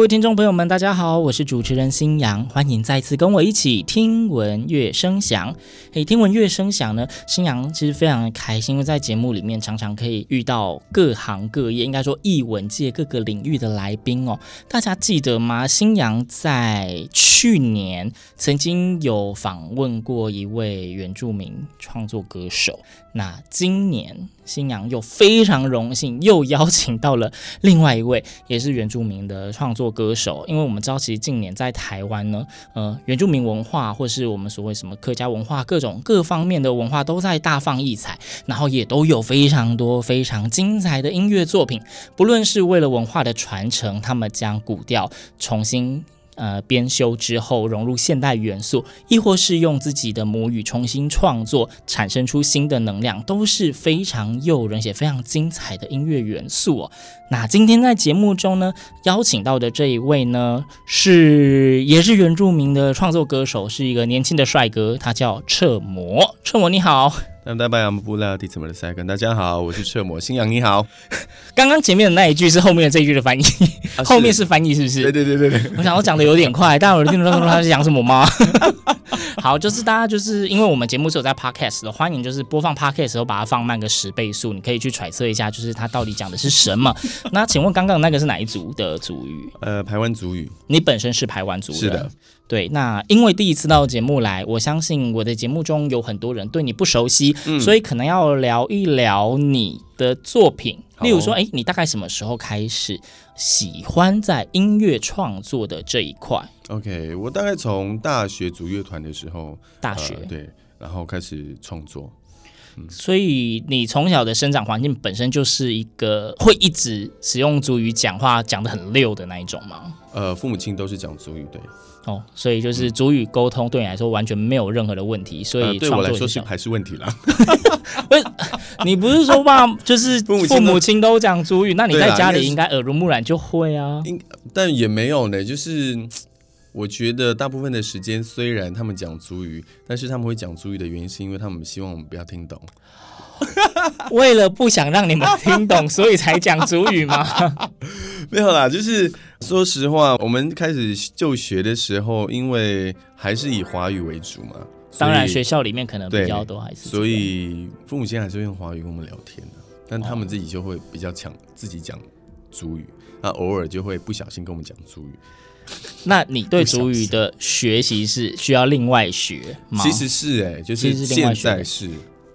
各位听众朋友们，大家好，我是主持人新阳，欢迎再次跟我一起听闻乐声响。嘿，听闻乐声响呢，新阳其实非常开心，因为在节目里面常常可以遇到各行各业，应该说艺文界各个领域的来宾哦。大家记得吗？新阳在去年曾经有访问过一位原住民创作歌手，那今年新娘又非常荣幸又邀请到了另外一位也是原住民的创作歌手，因为我们知道其实近年在台湾呢，呃，原住民文化或是我们所谓什么客家文化，各种各方面的文化都在大放异彩，然后也都有非常多非常精彩的音乐作品，不论是为了文化的传承，他们将古调重新。呃，编修之后融入现代元素，亦或是用自己的母语重新创作，产生出新的能量，都是非常诱人且非常精彩的音乐元素哦。那今天在节目中呢，邀请到的这一位呢，是也是原住民的创作歌手，是一个年轻的帅哥，他叫彻摩。彻摩你好。那大家不知道第怎么的赛跟大家好，我是彻摩，新阳你好。刚刚前面的那一句是后面的这一句的翻译，啊、后面是翻译是不是？对对对对对。我想我讲的有点快，但我听不懂他是讲什么吗？好，就是大家就是因为我们节目是有在 podcast 的，欢迎就是播放 podcast 的时候把它放慢个十倍速，你可以去揣测一下，就是他到底讲的是什么。那请问刚刚那个是哪一组的族语？呃，排湾族语。你本身是排湾族人？是的。对，那因为第一次到节目来，我相信我的节目中有很多人对你不熟悉，嗯、所以可能要聊一聊你的作品。例如说，哎，你大概什么时候开始喜欢在音乐创作的这一块？OK，我大概从大学组乐团的时候，大学、呃、对，然后开始创作。嗯、所以你从小的生长环境本身就是一个会一直使用族语讲话讲的很溜的那一种吗？呃，父母亲都是讲族语，对。哦，所以就是主语沟通对你来说完全没有任何的问题，所以、呃、对我来说是还是问题啦。不是，你不是说吧？就是 父母亲都讲主语，那你在家里应该耳濡目染就会啊。但也没有呢，就是我觉得大部分的时间虽然他们讲主语，但是他们会讲主语的原因是因为他们希望我们不要听懂。为了不想让你们听懂，所以才讲主语吗？没有啦，就是说实话，我们开始就学的时候，因为还是以华语为主嘛。当然，学校里面可能比较多还是。所以父母亲还是会用华语跟我们聊天的，但他们自己就会比较强自己讲主语，那偶尔就会不小心跟我们讲主语。那你对主语的学习是需要另外学吗？其实是哎、欸，就是现在是。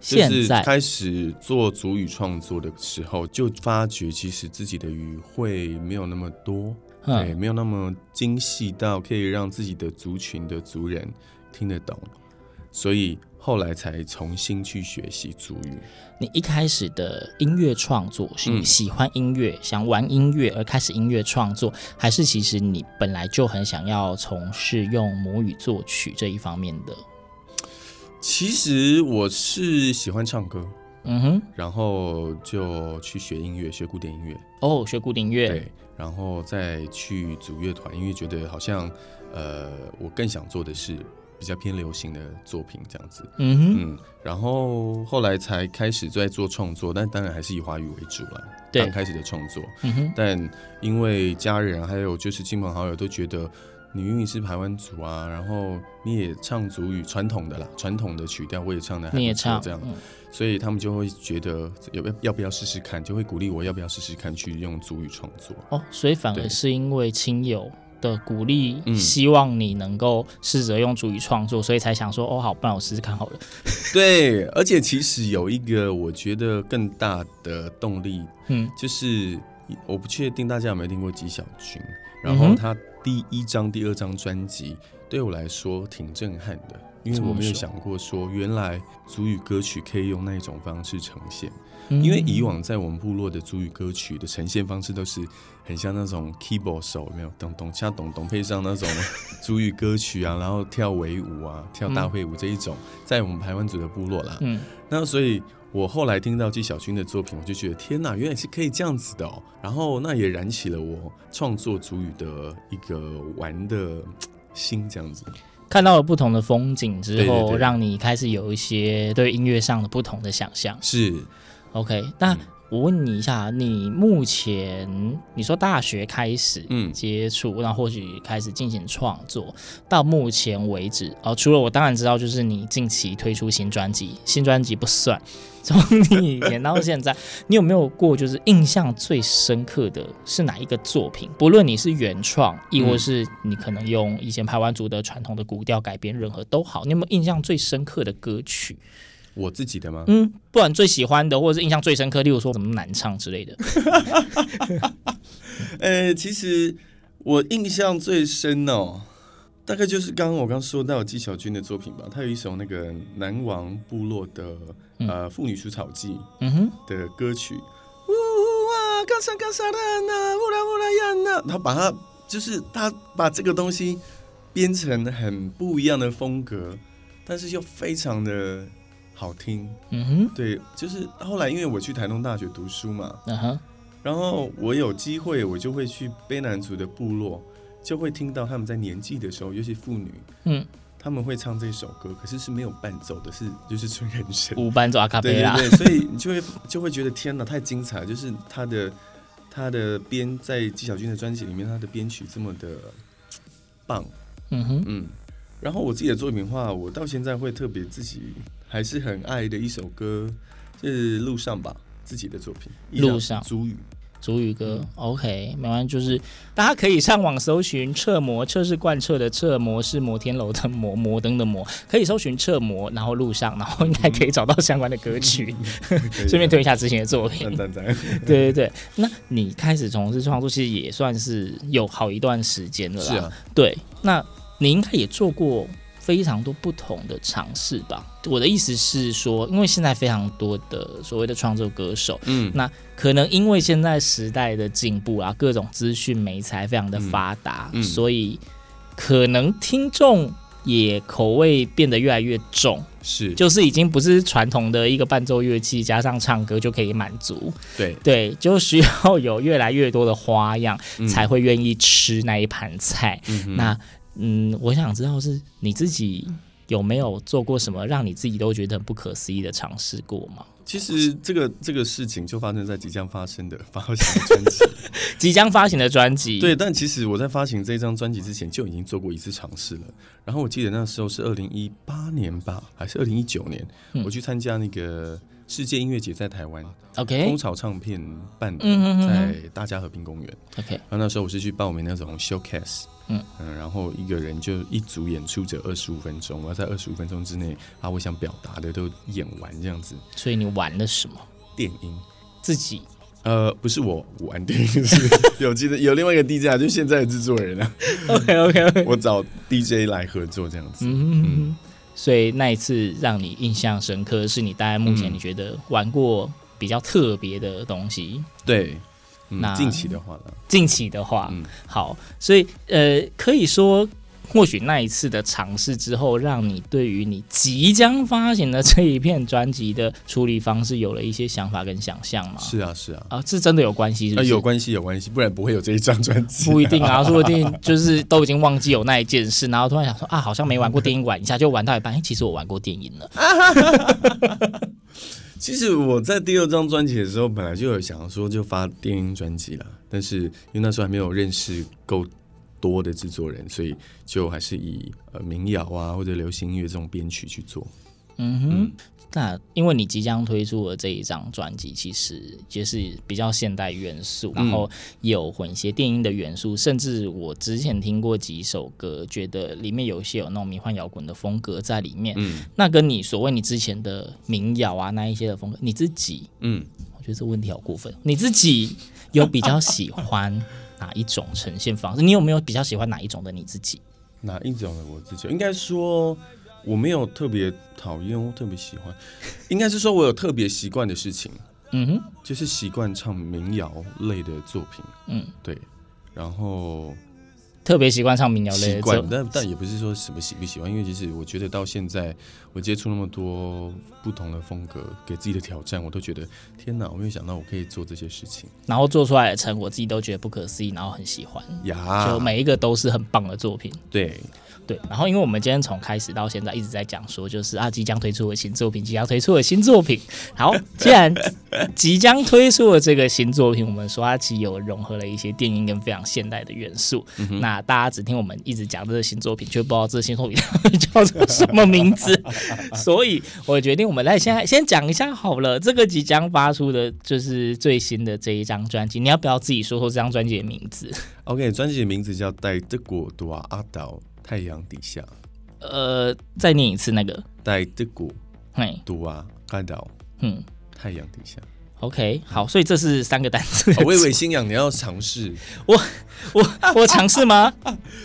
就是开始做主语创作的时候，就发觉其实自己的语汇没有那么多，对，没有那么精细到可以让自己的族群的族人听得懂，所以后来才重新去学习族语。你一开始的音乐创作是喜欢音乐、嗯、想玩音乐而开始音乐创作，还是其实你本来就很想要从事用母语作曲这一方面的？其实我是喜欢唱歌，嗯哼，然后就去学音乐，学古典音乐。哦，学古典音乐，对，然后再去组乐团，因为觉得好像，呃，我更想做的是比较偏流行的作品这样子。嗯哼，嗯，然后后来才开始在做创作，但当然还是以华语为主了。刚开始的创作，嗯哼，但因为家人还有就是亲朋好友都觉得。你明明是排湾族啊，然后你也唱族语传统的啦，传统的曲调我也唱的还不错，这样，嗯、所以他们就会觉得要不要要不要试试看，就会鼓励我要不要试试看去用族语创作。哦，所以反而是因为亲友的鼓励，嗯、希望你能够试着用族语创作，所以才想说哦，好，不然我试试看好了。对，而且其实有一个我觉得更大的动力，嗯，就是我不确定大家有没有听过纪晓君，然后他第一张、第二张专辑对我来说挺震撼的，因为我没有想过说原来族语歌曲可以用那种方式呈现。因为以往在我们部落的族语歌曲的呈现方式都是很像那种 keyboard 手，没有咚咚像咚咚配上那种族语歌曲啊，然后跳维舞啊，跳大会舞这一种，在我们台湾族的部落啦。嗯，那所以我后来听到纪晓君的作品，我就觉得天哪，原来是可以这样子的哦。然后那也燃起了我创作主语的一个玩的心，这样子。看到了不同的风景之后，对对对，让你开始有一些对音乐上的不同的想象。是。OK，那我问你一下，你目前你说大学开始嗯接触，那、嗯、或许开始进行创作，到目前为止哦，除了我当然知道，就是你近期推出新专辑，新专辑不算，从你以前到现在，你有没有过就是印象最深刻的是哪一个作品？不论你是原创，亦或是你可能用以前排湾族的传统的古调改编，任何都好，你有没有印象最深刻的歌曲？我自己的吗？嗯，不管最喜欢的，或者是印象最深刻，例如说什么难唱之类的。呃，其实我印象最深哦，大概就是刚刚我刚说到纪晓君的作品吧。他有一首那个南王部落的、嗯、呃妇女除草记嗯哼的歌曲。呜哇，嘎沙嘎沙的那乌拉乌拉呀那，他把它就是他把这个东西编成很不一样的风格，但是又非常的。好听，嗯哼，对，就是后来因为我去台东大学读书嘛，嗯哼，然后我有机会，我就会去卑南族的部落，就会听到他们在年纪的时候，尤其妇女，嗯，他们会唱这首歌，可是是没有伴奏的，是就是纯人声，无伴奏阿卡贝拉，对对对，所以你就会就会觉得天哪，太精彩了，就是他的他的编在纪晓君的专辑里面，他的编曲这么的棒，嗯哼，嗯，然后我自己的作品的话，我到现在会特别自己。还是很爱的一首歌，就是路上吧，自己的作品。路上族语，族语歌。嗯、OK，没关系，就是大家可以上网搜寻“彻摩”，彻是贯彻的彻，摩是摩天楼的摩，摩登的摩，可以搜寻“彻摩”，然后路上，然后应该可以找到相关的歌曲。顺、嗯、便推一下之前的作品。赞赞赞。对对对，那你开始从事创作，其实也算是有好一段时间了啦。是啊。对，那你应该也做过。非常多不同的尝试吧。我的意思是说，因为现在非常多的所谓的创作歌手，嗯，那可能因为现在时代的进步啊，各种资讯媒材非常的发达，嗯嗯，所以可能听众也口味变得越来越重，是，就是已经不是传统的一个伴奏乐器加上唱歌就可以满足，对对，就需要有越来越多的花样，嗯，才会愿意吃那一盘菜。嗯，那嗯，我想知道是你自己有没有做过什么让你自己都觉得很不可思议的尝试过吗？其实这个这个事情就发生在即将发生的发行的专辑，即将发行的专辑。对，但其实我在发行这张专辑之前就已经做过一次尝试了。然后我记得那时候是二零一八年吧，还是二零一九年，嗯，我去参加那个世界音乐节在台湾，OK，蜂巢唱片办的，在大家和平公园，OK。然后那时候我是去报名那种 showcase。嗯嗯，然后一个人就一组演出者二十五分钟，我要在二十五分钟之内把我想表达的都演完这样子。所以你玩了什么？电音？自己？呃，不是我玩电音，是 有记得有另外一个 DJ 啊，就现在的制作人啊。OK OK OK，我找 DJ 来合作这样子。嗯嗯。所以那一次让你印象深刻，是你大概目前你觉得玩过比较特别的东西？嗯、对。那近期的话呢？近期的话，嗯，好，所以呃，可以说，或许那一次的尝试之后，让你对于你即将发行的这一片专辑的处理方式有了一些想法跟想象吗？是啊，是啊，啊，这真的有关系是不是？啊，有关系，有关系，不然不会有这一张专辑。不一定啊，说不定就是都已经忘记有那一件事，然后突然想说啊，好像没玩过电影，玩一下就玩到一半，哎，其实我玩过电影了。其实我在第二张专辑的时候，本来就有想要说就发电音专辑了，但是因为那时候还没有认识够多的制作人，所以就还是以呃民谣啊或者流行音乐这种编曲去做。嗯哼。嗯那因为你即将推出的这一张专辑，其实就是比较现代元素，然后有混一些电音的元素，甚至我之前听过几首歌，觉得里面有一些有那种迷幻摇滚的风格在里面。嗯，那跟你所谓你之前的民谣啊那一些的风格，你自己，嗯，我觉得这问题好过分。你自己有比较喜欢哪一种呈现方式？你有没有比较喜欢哪一种的你自己？哪一种的我自己？应该说。我没有特别讨厌，或特别喜欢，应该是说我有特别习惯的事情，嗯哼，就是习惯唱民谣类的作品，嗯，对，然后特别习惯唱民谣类的作品，但但也不是说什么喜不喜欢，因为其实我觉得到现在我接触那么多不同的风格，给自己的挑战，我都觉得天哪，我没有想到我可以做这些事情，然后做出来的成果，我自己都觉得不可思议，然后很喜欢，呀，就每一个都是很棒的作品，对。对，然后因为我们今天从开始到现在一直在讲说，就是啊，即将推出的新作品，即将推出的新作品。好，既然 即将推出的这个新作品，我们说它其实有融合了一些电音跟非常现代的元素。嗯、那大家只听我们一直讲这个新作品，却不知道这个新作品 叫做什么名字。所以我决定，我们来现在先讲一下好了。这个即将发出的就是最新的这一张专辑，你要不要自己说说这张专辑的名字？OK，专辑的名字叫《带德国多阿岛》。太阳底下，呃，再念一次那个。带的鼓，嘿，读啊，看到，嗯，太阳底下。OK，好，所以这是三个单词。我以为信仰，你要尝试。我我我尝试吗？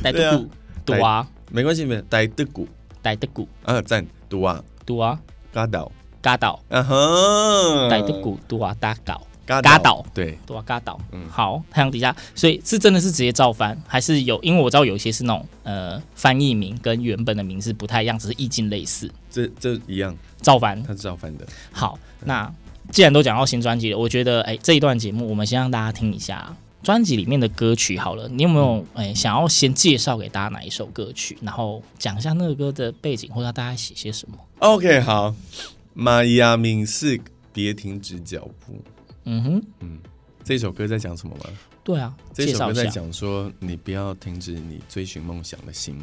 带德古，读啊，没关系，没带的鼓，带的鼓，啊，赞，读啊，读啊，嘎岛，嘎岛，啊哈，带的鼓，读啊，打倒。嘎倒，对，对啊，嘎倒，嗯，好，太阳底下，所以是真的是直接照翻，还是有？因为我知道有一些是那种呃翻译名跟原本的名字不太一样，只是意境类似。这这一样，照翻，它是照翻的。好，那既然都讲到新专辑了，我觉得哎，这一段节目我们先让大家听一下专辑里面的歌曲好了。你有没有哎想要先介绍给大家哪一首歌曲，然后讲一下那个歌的背景，或者大家写些什么？OK，好，玛雅敏是，别停止脚步。嗯哼，嗯，这首歌在讲什么吗？对啊，这首歌在讲说，你不要停止你追寻梦想的心。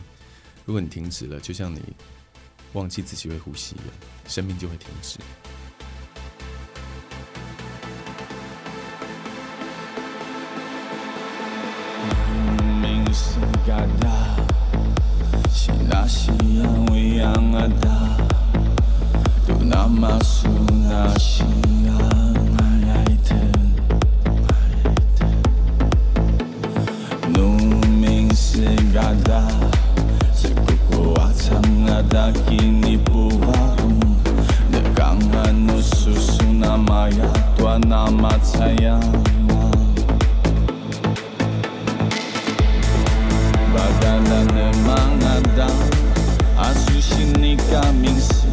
如果你停止了，就像你忘记自己会呼吸了，生命就会停止。cigada cigarettes and tiny liquor bottles just what you'd expect inside her new balenciaga cigarettes and tiny liquor bottles just what you'd expect inside her new balenciaga Padalarını mağaradan Asushi ni kaminsin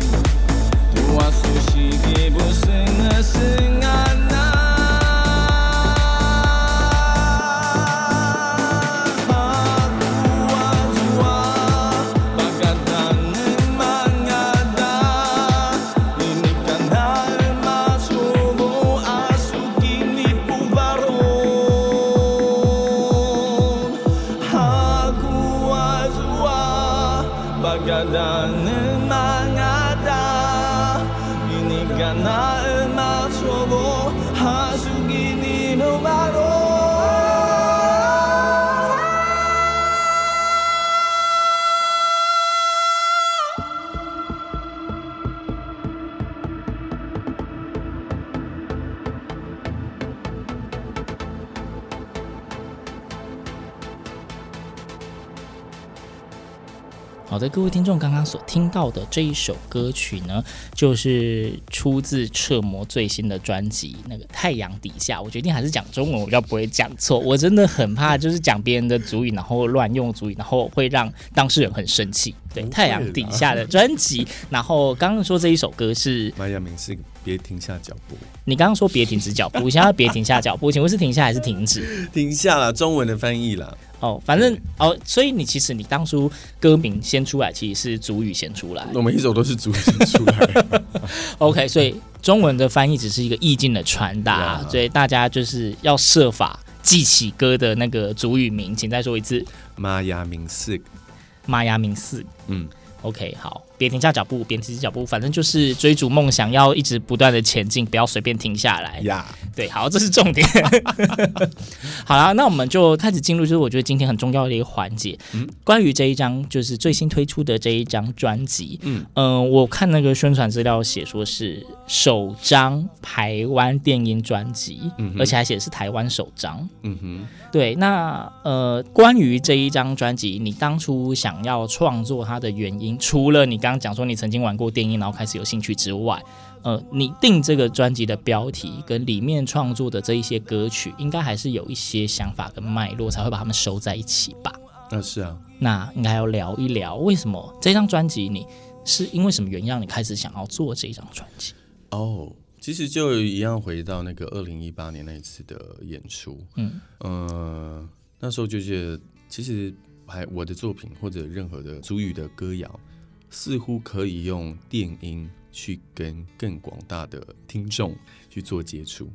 好的，各位听众，刚刚所听到的这一首歌曲呢，就是出自彻摩最新的专辑《那个太阳底下》。我决定还是讲中文，我就不会讲错。我真的很怕，就是讲别人的主语，然后乱用主语，然后会让当事人很生气。对，《太阳底下的专辑》，然后刚刚说这一首歌是玛雅冥思，别停下脚步。你刚刚说别停止脚步，现在要别停下脚步，请问是停下还是停止？停下了，中文的翻译了。哦，反正哦，所以你其实你当初歌名先出来，其实是主语先出来。我们一首都是主语先出来。OK，所以中文的翻译只是一个意境的传达，Yeah. 所以大家就是要设法记起歌的那个主语名，请再说一次。玛雅明寺，玛雅明寺，嗯。OK，好，别停下脚步，别停下脚步，反正就是追逐梦想，要一直不断的前进，不要随便停下来。呀，Yeah. 对，好，这是重点。好啦，那我们就开始进入，就是我觉得今天很重要的一个环节，嗯，关于这一张就是最新推出的这一张专辑，嗯。嗯、呃，我看那个宣传资料写说是首张台湾电音专辑，嗯，而且还写的是台湾首张，嗯哼，对，那呃，关于这一张专辑，你当初想要创作它的原因？除了你刚刚讲说你曾经玩过电音，然后开始有兴趣之外，呃，你定这个专辑的标题跟里面创作的这一些歌曲，应该还是有一些想法跟脉络，才会把它们收在一起吧？那是啊，那应该要聊一聊为什么这张专辑，你是因为什么原因让你开始想要做这张专辑？哦，其实就一样回到那个二零一八年那一次的演出，嗯呃，那时候就觉得其实。还我的作品或者任何的主语的歌谣，似乎可以用电音去跟更广大的听众去做接触。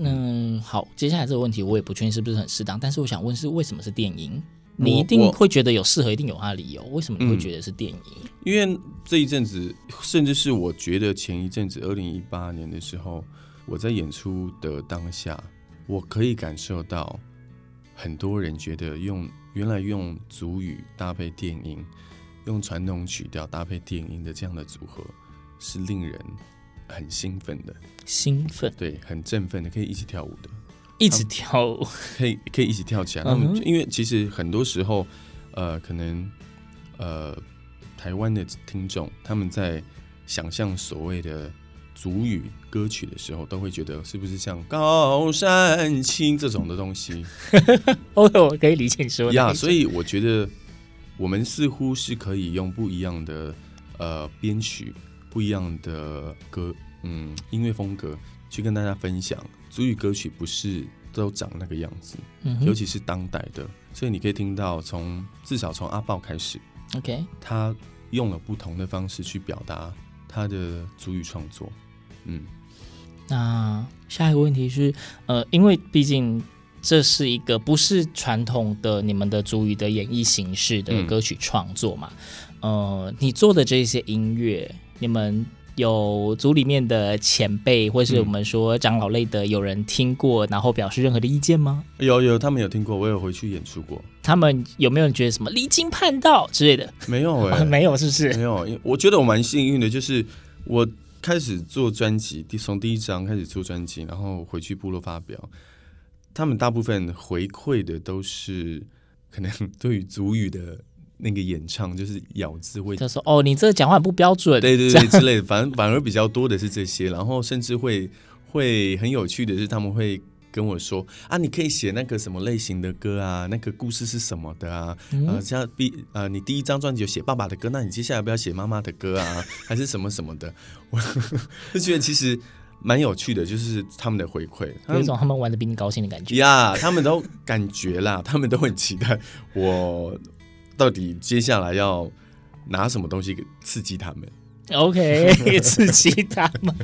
嗯，好，接下来这个问题我也不确定是不是很适当，但是我想问是为什么是电影？你一定会觉得有适合，一定有它的理由。为什么你会觉得是电影？嗯，因为这一阵子，甚至是我觉得前一阵子，二零一八年的时候，我在演出的当下，我可以感受到很多人觉得用。原来用族语搭配电音，用传统曲调搭配电音的这样的组合，是令人很兴奋的。兴奋，对，很振奋的，可以一起跳舞的，一直跳舞，可以可以一起跳起来。他们、uh huh. 因为其实很多时候，呃，可能呃，台湾的听众他们在想象所谓的。主语歌曲的时候，都会觉得是不是像高山青这种的东西？哦，我可以理解你说呀。Yeah, 所以我觉得我们似乎是可以用不一样的呃编曲、不一样的歌，嗯，音乐风格去跟大家分享。主语歌曲不是都长那个样子，嗯、尤其是当代的。所以你可以听到从，至少从阿豹开始，OK，他用了不同的方式去表达他的主语创作。嗯，那下一个问题是，呃，因为毕竟这是一个不是传统的你们的主语的演绎形式的歌曲创作嘛，嗯、呃，你做的这些音乐，你们有组里面的前辈或是我们说长老类的有人听过，然后表示任何的意见吗？有有，他们有听过，我有回去演出过。他们有没有人觉得什么离经叛道之类的？没有哎、没有，是不是？没有，因我觉得我蛮幸运的，就是我。开始做专辑，第从第一张开始做专辑，然后回去部落发表，他们大部分回馈的都是可能对于族语的那个演唱，就是咬字会，他说：“哦，你这个讲话不标准。”对对对之类的，反正反而比较多的是这些，然后甚至会会很有趣的是他们会。跟我说啊，你可以写那个什么类型的歌啊？那个故事是什么的啊？嗯、呃，像第呃，你第一张专辑有写爸爸的歌，那你接下来不要写妈妈的歌啊？还是什么什么的？我 就觉得其实蛮有趣的，就是他们的回馈，有一种他们玩的比你高兴的感觉呀。Yeah, 他们都感觉啦，他们都很期待我到底接下来要拿什么东西给 刺激他们。OK，刺激他们。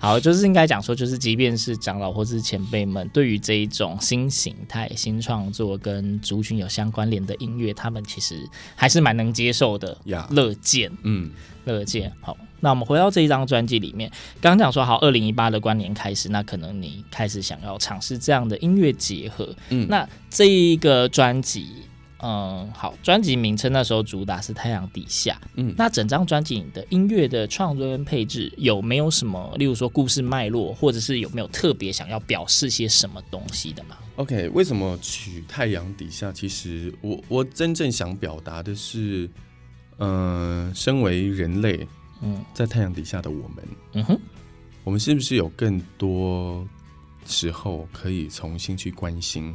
好，就是应该讲说，就是即便是长老或是前辈们，对于这一种新形态、新创作跟族群有相关联的音乐，他们其实还是蛮能接受的，乐见，嗯，乐见。好，那我们回到这一张专辑里面，刚刚讲说，好，二零一八的关联开始，那可能你开始想要尝试这样的音乐结合，嗯，那这一个专辑。嗯，好，专辑名称那时候主打是《太阳底下》。嗯，那整张专辑的音乐的创作跟配置有没有什么，例如说故事脉络，或者是有没有特别想要表示些什么东西的吗？OK，为什么取《太阳底下》？其实我我真正想表达的是，嗯、呃，身为人类，嗯，在太阳底下的我们，嗯哼，我们是不是有更多时候可以重新去关心？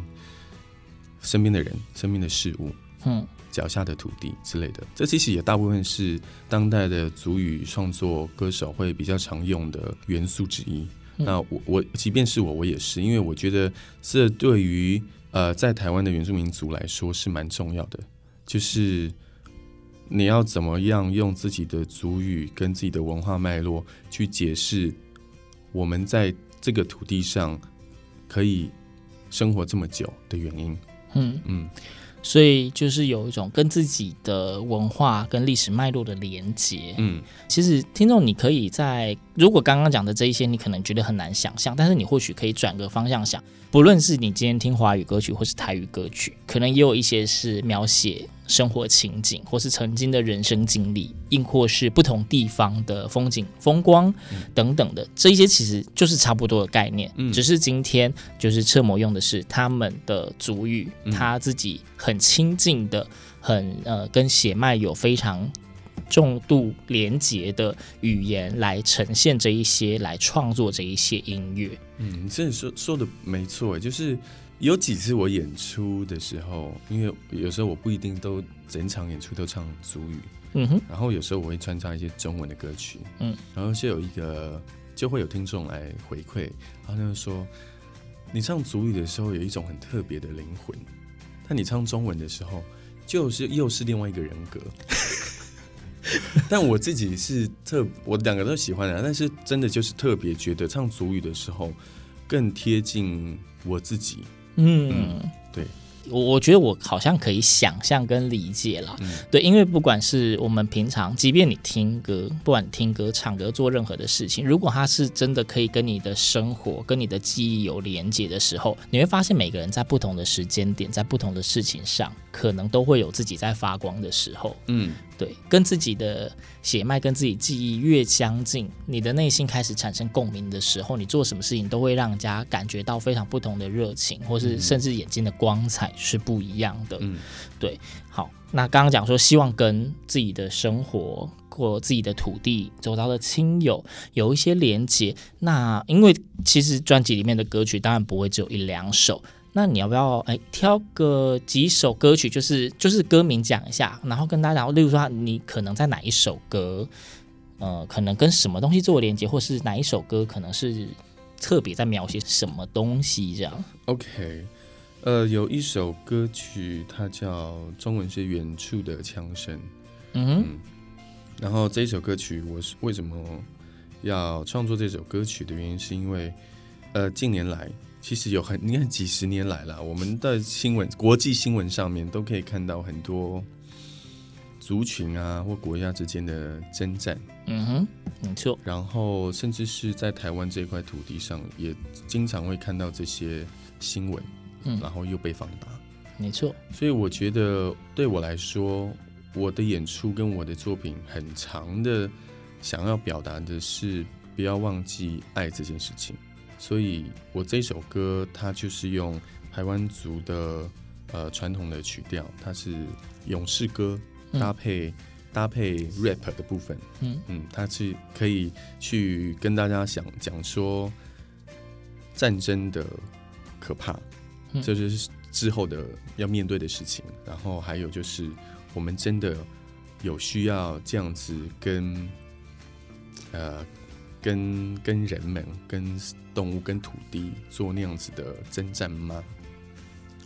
身边的人、身边的事物，嗯，脚下的土地之类的，这其实也大部分是当代的族语创作歌手会比较常用的元素之一。嗯、那我我即便是我，我也是，因为我觉得这对于呃在台湾的原住民族来说是蛮重要的，就是你要怎么样用自己的族语跟自己的文化脉络去解释我们在这个土地上可以生活这么久的原因。嗯。嗯，所以就是有一种跟自己的文化跟历史脉络的连接。嗯，其实听众，你可以在如果刚刚讲的这一些，你可能觉得很难想象，但是你或许可以转个方向想，不论是你今天听华语歌曲或是台语歌曲，可能也有一些是描写生活情景，或是曾经的人生经历，亦或是不同地方的风景、风光等等的，这一些其实就是差不多的概念。嗯，只是今天就是车模用的是他们的族语，他自己很亲近的，很呃跟血脉有非常。重度连结的语言来呈现这一些，来创作这一些音乐。嗯，你真的说说的没错，就是有几次我演出的时候，因为有时候我不一定都整场演出都唱祖语，嗯哼，然后有时候我会穿插一些中文的歌曲，嗯，然后就有一个就会有听众来回馈，然后他就说你唱祖语的时候有一种很特别的灵魂，但你唱中文的时候就是又是另外一个人格。但我自己是特，我两个都喜欢的，但是真的就是特别觉得唱祖语的时候更贴近我自己。嗯，嗯，对。我我觉得我好像可以想象跟理解了，嗯、对，因为不管是我们平常，即便你听歌，不管听歌、唱歌、做任何的事情，如果它是真的可以跟你的生活、跟你的记忆有连接的时候，你会发现每个人在不同的时间点，在不同的事情上，可能都会有自己在发光的时候。嗯，对，跟自己的血脉、跟自己记忆越相近，你的内心开始产生共鸣的时候，你做什么事情都会让人家感觉到非常不同的热情，或是甚至眼睛的光彩。是不一样的，嗯，对，好，那刚刚讲说希望跟自己的生活或自己的土地走到的亲友有一些连接，那因为其实专辑里面的歌曲当然不会只有一两首，那你要不要哎挑个几首歌曲，就是就是歌名讲一下，然后跟大家讲，例如说你可能在哪一首歌，呃，可能跟什么东西做连接，或是哪一首歌可能是特别在描写什么东西这样，OK。呃，有一首歌曲，它叫中文是《远处的枪声》。嗯，然后这一首歌曲，我是为什么要创作这首歌曲的原因，是因为呃，近年来其实有很，你看几十年来了，我们的新闻、国际新闻上面都可以看到很多族群啊或国家之间的征战。嗯哼，没错。然后甚至是在台湾这块土地上，也经常会看到这些新闻。嗯，然后又被放大，没错。所以我觉得对我来说，我的演出跟我的作品很长的想要表达的是，不要忘记爱这件事情。所以我这首歌它就是用台湾族的呃传统的曲调，它是勇士歌搭配、嗯、搭配 rap 的部分。嗯嗯，它是可以去跟大家想讲说战争的可怕。这就是之后的要面对的事情，然后还有就是我们真的有需要这样子跟呃跟跟人们、跟动物、跟土地做那样子的征战吗？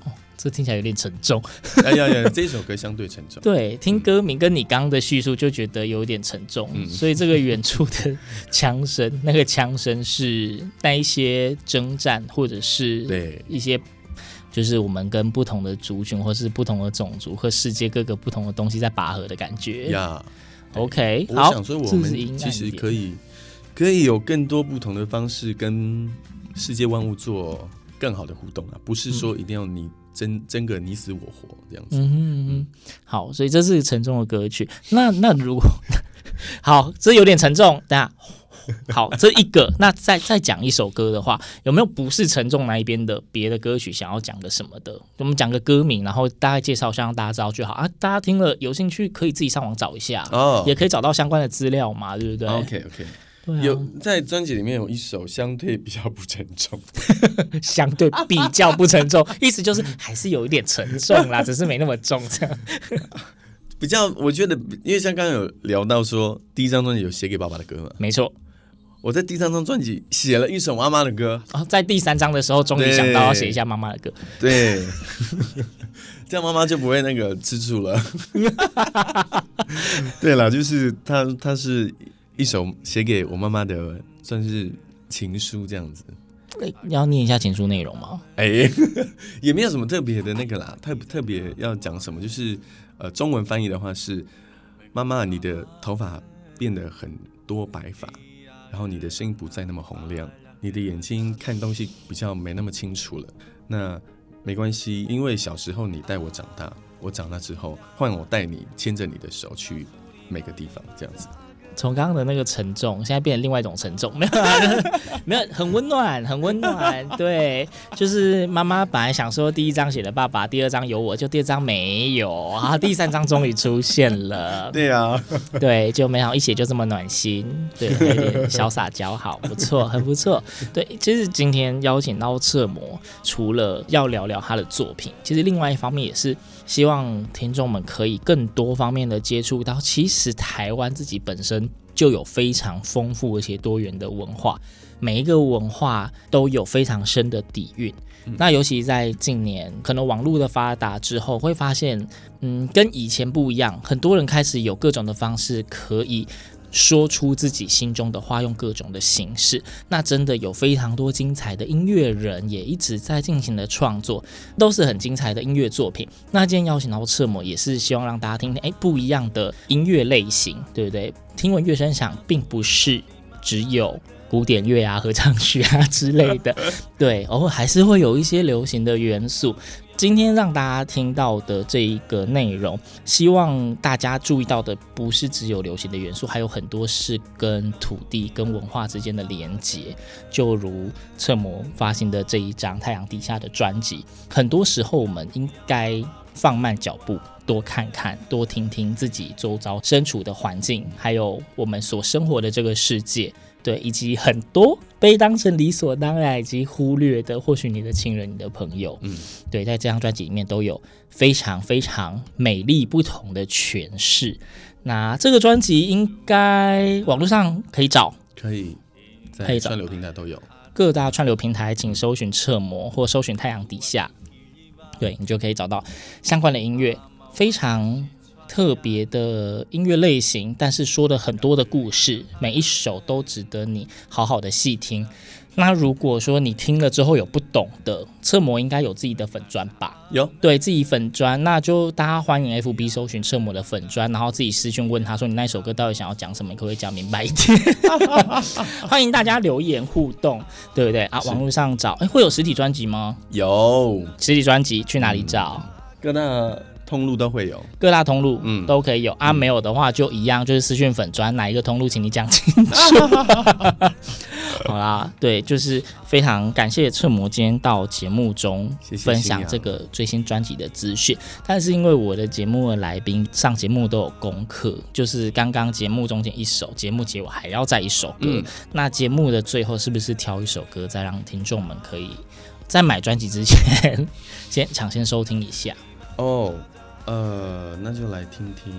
哦，这听起来有点沉重。哎呀呀，这首歌相对沉重。对，听歌名跟你刚刚的叙述就觉得有点沉重。嗯，所以这个远处的枪声，那个枪声是那一些征战，或者是对一些。就是我们跟不同的族群，或是不同的种族和世界各个不同的东西在拔河的感觉。呀、yeah.，OK，我想说我们其实可以可以有更多不同的方式跟世界万物做更好的互动啊，不是说一定要你争争个你死我活这样子。嗯好，所以这是沉重的歌曲。那那如果好，这有点沉重，等下。好，这一个，那再再讲一首歌的话，有没有不是沉重那一边的别的歌曲想要讲的什么的？我们讲个歌名，然后大概介绍一下，让大家知道就好啊。大家听了有兴趣，可以自己上网找一下哦，也可以找到相关的资料嘛，对不对？OK OK，对啊，有在专辑里面有一首相对比较不沉重，相对比较不沉重，意思就是还是有一点沉重啦，只是没那么重这样。比较，我觉得，因为像刚刚有聊到说，第一张专辑有写给爸爸的歌嘛，没错。我在第三张专辑写了一首妈妈的歌，哦，在第三张的时候，终于想到要写一下妈妈的歌，对，这样妈妈就不会那个吃醋了。对了，就是他，他是一首写给我妈妈的，算是情书这样子。要念一下情书内容吗？哎，也没有什么特别的那个啦，特特别要讲什么，就是呃，中文翻译的话是：妈妈，你的头发变得很多白发，然后你的声音不再那么洪亮，你的眼睛看东西比较没那么清楚了。那没关系，因为小时候你带我长大，我长大之后换我带你牵着你的手去每个地方，这样子。从刚刚的那个沉重，现在变成另外一种沉重，没有，没有，很温暖，很温暖。对，就是妈妈本来想说第一章写的爸爸，第二章有我，就第二章没有啊，第三章终于出现了。对啊，对，就没想到一写就这么暖心，对，有点小撒娇，好，不错，很不错。对，其实今天邀请到彻摩，除了要聊聊他的作品，其实另外一方面也是。希望听众们可以更多方面的接触到，其实台湾自己本身就有非常丰富而且多元的文化，每一个文化都有非常深的底蕴。嗯、那尤其在近年，可能网络的发达之后，会发现，嗯，跟以前不一样，很多人开始有各种的方式可以。说出自己心中的话，用各种的形式，那真的有非常多精彩的音乐人也一直在进行的创作，都是很精彩的音乐作品。那今天邀请到彻摩，也是希望让大家听听，哎，不一样的音乐类型，对不对？听闻乐声响，并不是只有古典乐啊、合唱曲啊之类的，对，偶尔还是会有一些流行的元素。今天让大家听到的这一个内容，希望大家注意到的不是只有流行的元素，还有很多是跟土地、跟文化之间的连接。就如彻摩发行的这一张《太阳底下》的专辑，很多时候我们应该放慢脚步，多看看，多听听自己周遭身处的环境，还有我们所生活的这个世界。对，以及很多被当成理所当然以及忽略的，或许你的亲人、你的朋友，嗯，对，在这张专辑里面都有非常非常美丽不同的诠释。那这个专辑应该网络上可以找，可以，在串流平台都有，各大串流平台请搜寻侧模或搜寻太阳底下，对，你就可以找到相关的音乐，非常。特别的音乐类型，但是说的很多的故事，每一首都值得你好好的细听。那如果说你听了之后有不懂的，彻摩应该有自己的粉砖吧？有，对自己粉砖，那就大家欢迎 FB 搜寻彻摩的粉砖，然后自己私讯问他说，你那首歌到底想要讲什么？你可不可以讲明白一点？欢迎大家留言互动，对不对啊？网络上找，哎，会有实体专辑吗？有实体专辑，去哪里找？跟、嗯、那。通路都会有，各大通路嗯都可以有、嗯、啊，没有的话就一样，就是私讯粉砖哪一个通路，请你讲清楚。好啦，对，就是非常感谢侧摩今天到节目中分享这个最新专辑的资讯。但是因为我的节目的来宾上节目都有功课，就是刚刚节目中间一首，节目结尾还要再一首歌。嗯、那节目的最后是不是挑一首歌，再让听众们可以在买专辑之前 先抢先收听一下？哦。呃，那就来听听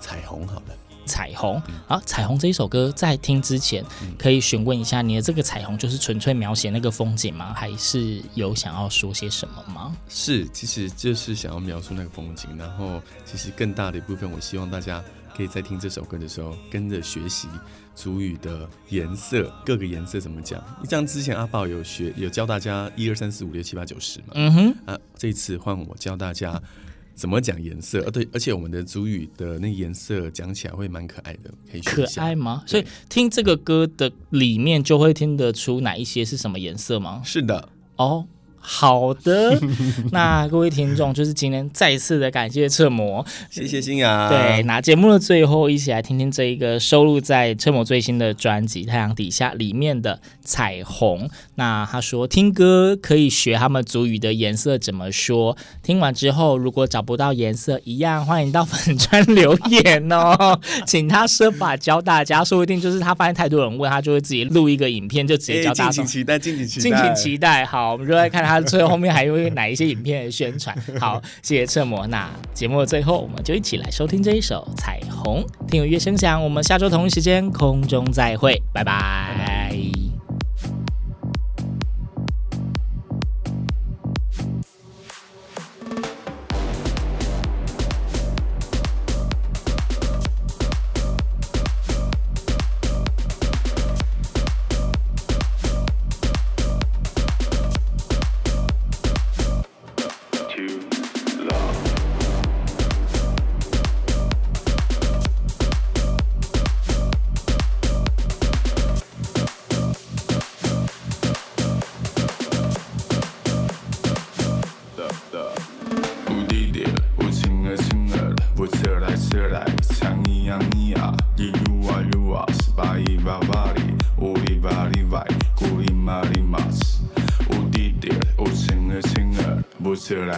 彩虹好了。彩虹，啊，彩虹这一首歌在听之前，可以询问一下，你的这个彩虹就是纯粹描写那个风景吗？还是有想要说些什么吗？是，其实就是想要描述那个风景。然后，其实更大的一部分，我希望大家可以在听这首歌的时候，跟着学习主语的颜色，各个颜色怎么讲。像之前阿宝有学，有教大家一二三四五六七八九十嘛。嗯哼，啊，这一次换我教大家。怎么讲颜色？呃，对，而且我们的主语的那颜色讲起来会蛮可爱的，可以。可爱吗？所以听这个歌的里面就会听得出哪一些是什么颜色吗？是的，哦。好的，那各位听众，就是今天再次的感谢车模，谢谢新阳。对，那节目的最后，一起来听听这一个收录在车模最新的专辑《太阳底下》里面的彩虹。那他说，听歌可以学他们族语的颜色怎么说。听完之后，如果找不到颜色，一样欢迎到粉专留言哦，请他设法教大家。说不定就是他发现太多人问他，就会自己录一个影片，就直接教大家。敬请期待，敬请期待，敬请期待。好，我们就来看他。最后面还有哪一些影片宣传？好，谢谢车模。那节目的最后，我们就一起来收听这一首《彩虹》。听有乐声响，我们下周同一时间空中再会，拜拜。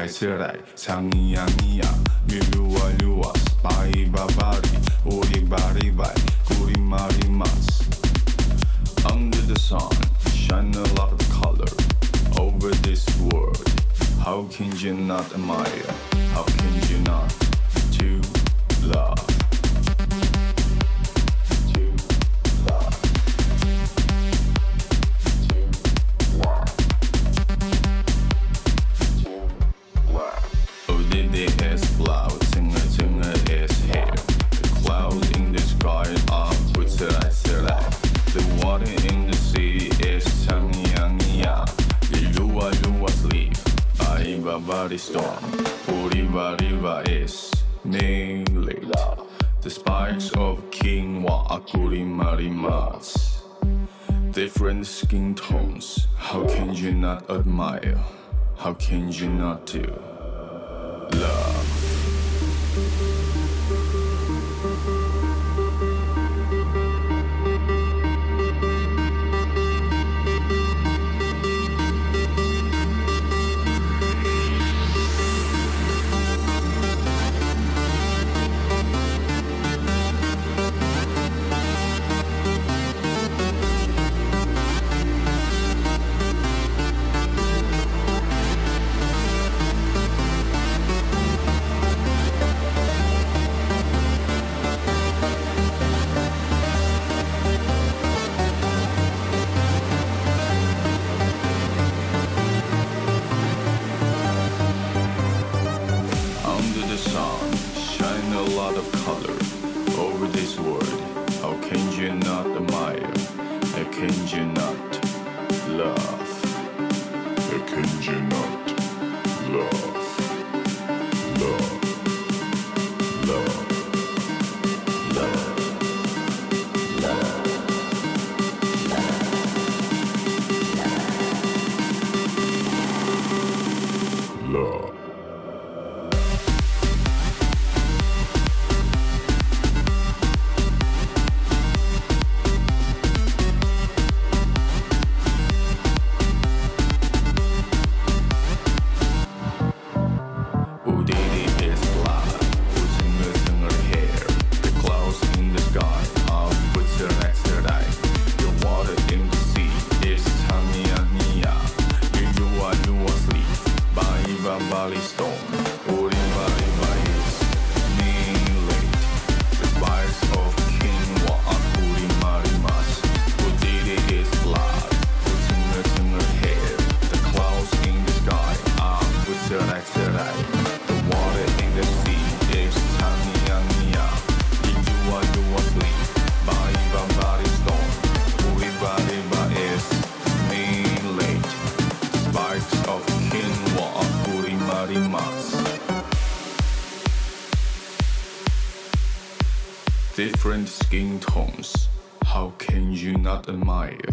未来，像一样。not admire? How can you not do? Love. skin tones. How can you not admire?